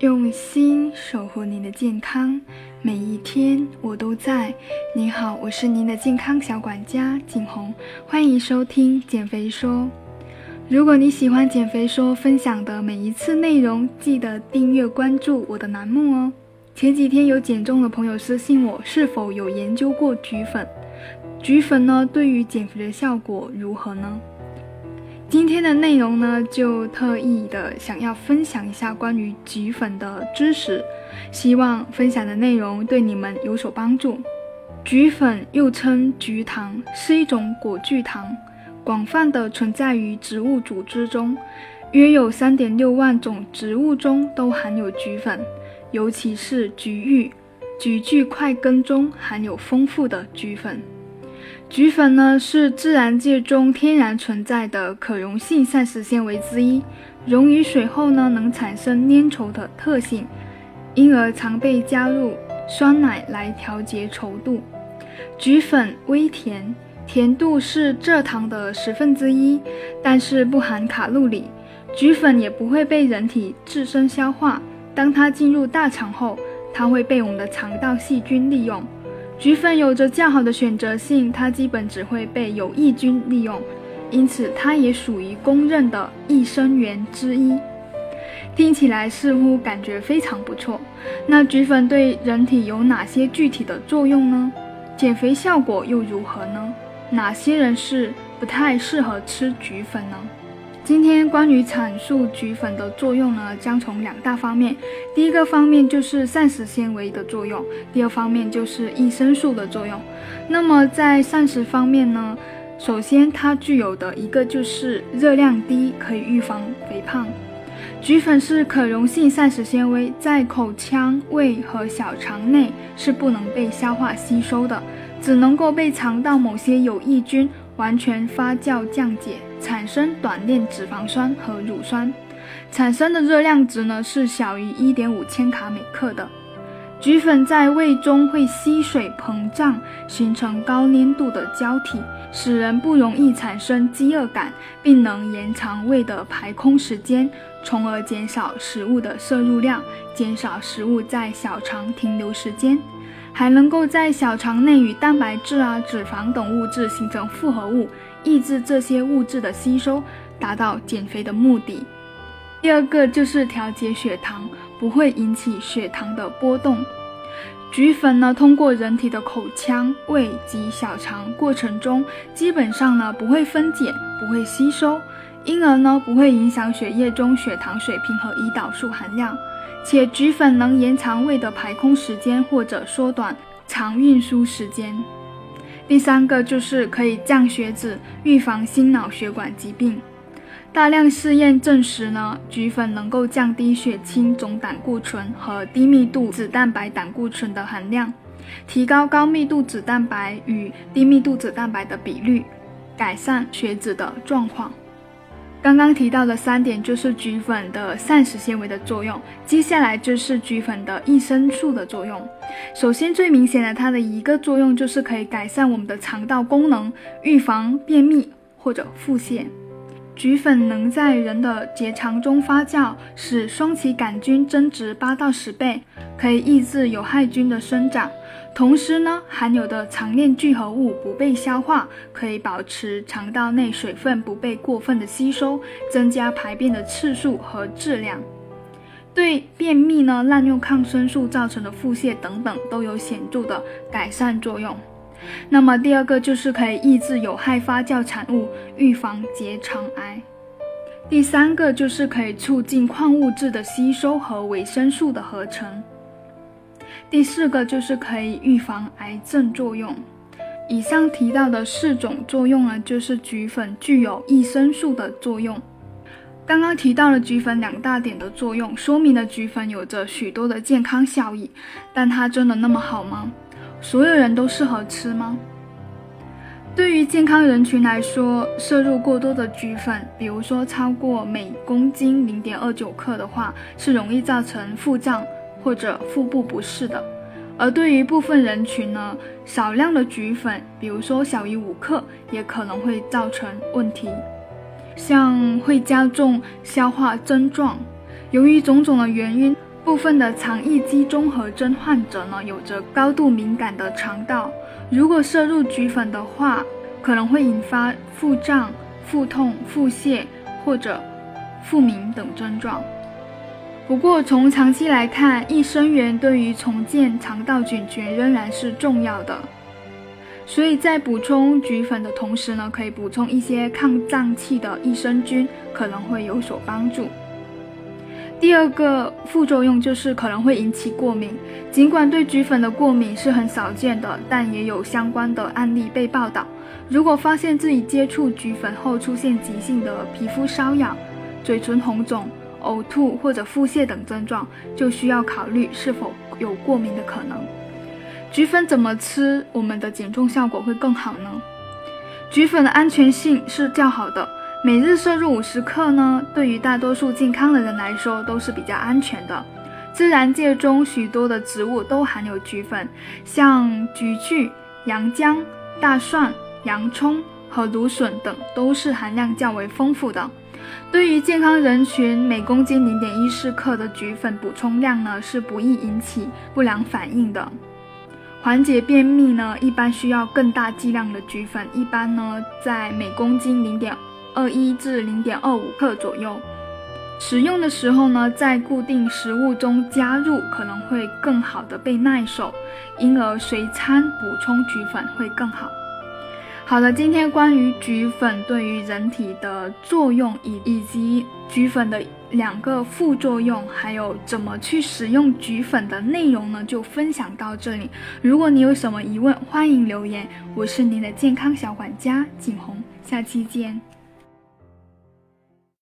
用心守护您的健康，每一天我都在。您好，我是您的健康小管家景红，欢迎收听减肥说。如果你喜欢减肥说分享的每一次内容，记得订阅关注我的栏目哦。前几天有减重的朋友私信我，是否有研究过菊粉？菊粉呢，对于减肥的效果如何呢？今天的内容呢，就特意的想要分享一下关于菊粉的知识，希望分享的内容对你们有所帮助。菊粉又称菊糖，是一种果聚糖，广泛的存在于植物组织中，约有三点六万种植物中都含有菊粉，尤其是菊芋、菊苣块根中含有丰富的菊粉。菊粉呢是自然界中天然存在的可溶性膳食纤维之一，溶于水后呢能产生粘稠的特性，因而常被加入酸奶来调节稠度。菊粉微甜，甜度是蔗糖的十分之一，但是不含卡路里。菊粉也不会被人体自身消化，当它进入大肠后，它会被我们的肠道细菌利用。菊粉有着较好的选择性，它基本只会被有益菌利用，因此它也属于公认的益生元之一。听起来似乎感觉非常不错。那菊粉对人体有哪些具体的作用呢？减肥效果又如何呢？哪些人是不太适合吃菊粉呢？今天关于阐述菊粉的作用呢，将从两大方面。第一个方面就是膳食纤维的作用，第二方面就是益生素的作用。那么在膳食方面呢，首先它具有的一个就是热量低，可以预防肥胖。菊粉是可溶性膳食纤维，在口腔、胃和小肠内是不能被消化吸收的，只能够被肠道某些有益菌完全发酵降解。产生短链脂肪酸和乳酸，产生的热量值呢是小于一点五千卡每克的。菊粉在胃中会吸水膨胀，形成高粘度的胶体，使人不容易产生饥饿感，并能延长胃的排空时间，从而减少食物的摄入量，减少食物在小肠停留时间，还能够在小肠内与蛋白质啊、脂肪等物质形成复合物。抑制这些物质的吸收，达到减肥的目的。第二个就是调节血糖，不会引起血糖的波动。菊粉呢，通过人体的口腔、胃及小肠过程中，基本上呢不会分解，不会吸收，因而呢不会影响血液中血糖水平和胰岛素含量。且菊粉能延长胃的排空时间，或者缩短肠运输时间。第三个就是可以降血脂，预防心脑血管疾病。大量试验证实呢，菊粉能够降低血清总胆固醇和低密度脂蛋白胆固醇的含量，提高高密度脂蛋白与低密度脂蛋白的比率，改善血脂的状况。刚刚提到的三点就是菊粉的膳食纤维的作用，接下来就是菊粉的益生素的作用。首先，最明显的它的一个作用就是可以改善我们的肠道功能，预防便秘或者腹泻。菊粉能在人的结肠中发酵，使双歧杆菌增殖八到十倍，可以抑制有害菌的生长。同时呢，含有的长链聚合物不被消化，可以保持肠道内水分不被过分的吸收，增加排便的次数和质量。对便秘呢、滥用抗生素造成的腹泻等等都有显著的改善作用。那么第二个就是可以抑制有害发酵产物，预防结肠癌。第三个就是可以促进矿物质的吸收和维生素的合成。第四个就是可以预防癌症作用。以上提到的四种作用呢，就是菊粉具有益生素的作用。刚刚提到了菊粉两大点的作用，说明了菊粉有着许多的健康效益。但它真的那么好吗？所有人都适合吃吗？对于健康人群来说，摄入过多的菊粉，比如说超过每公斤零点二九克的话，是容易造成腹胀或者腹部不适的。而对于部分人群呢，少量的菊粉，比如说小于五克，也可能会造成问题，像会加重消化症状。由于种种的原因。部分的肠易激综合征患者呢，有着高度敏感的肠道，如果摄入菊粉的话，可能会引发腹胀、腹痛、腹泻或者腹鸣等症状。不过，从长期来看，益生元对于重建肠道菌群仍然是重要的。所以在补充菊粉的同时呢，可以补充一些抗胀气的益生菌，可能会有所帮助。第二个副作用就是可能会引起过敏。尽管对菊粉的过敏是很少见的，但也有相关的案例被报道。如果发现自己接触菊粉后出现急性的皮肤瘙痒、嘴唇红肿、呕吐或者腹泻等症状，就需要考虑是否有过敏的可能。菊粉怎么吃，我们的减重效果会更好呢？菊粉的安全性是较好的。每日摄入五十克呢，对于大多数健康的人来说都是比较安全的。自然界中许多的植物都含有菊粉，像菊苣、洋姜、大蒜、洋葱和芦笋等都是含量较为丰富的。对于健康人群，每公斤零点一四克的菊粉补充量呢是不易引起不良反应的。缓解便秘呢，一般需要更大剂量的菊粉，一般呢在每公斤零点。二一至零点二五克左右，使用的时候呢，在固定食物中加入可能会更好的被耐受，因而随餐补充菊粉会更好。好了，今天关于菊粉对于人体的作用，以以及菊粉的两个副作用，还有怎么去使用菊粉的内容呢，就分享到这里。如果你有什么疑问，欢迎留言。我是您的健康小管家景红，下期见。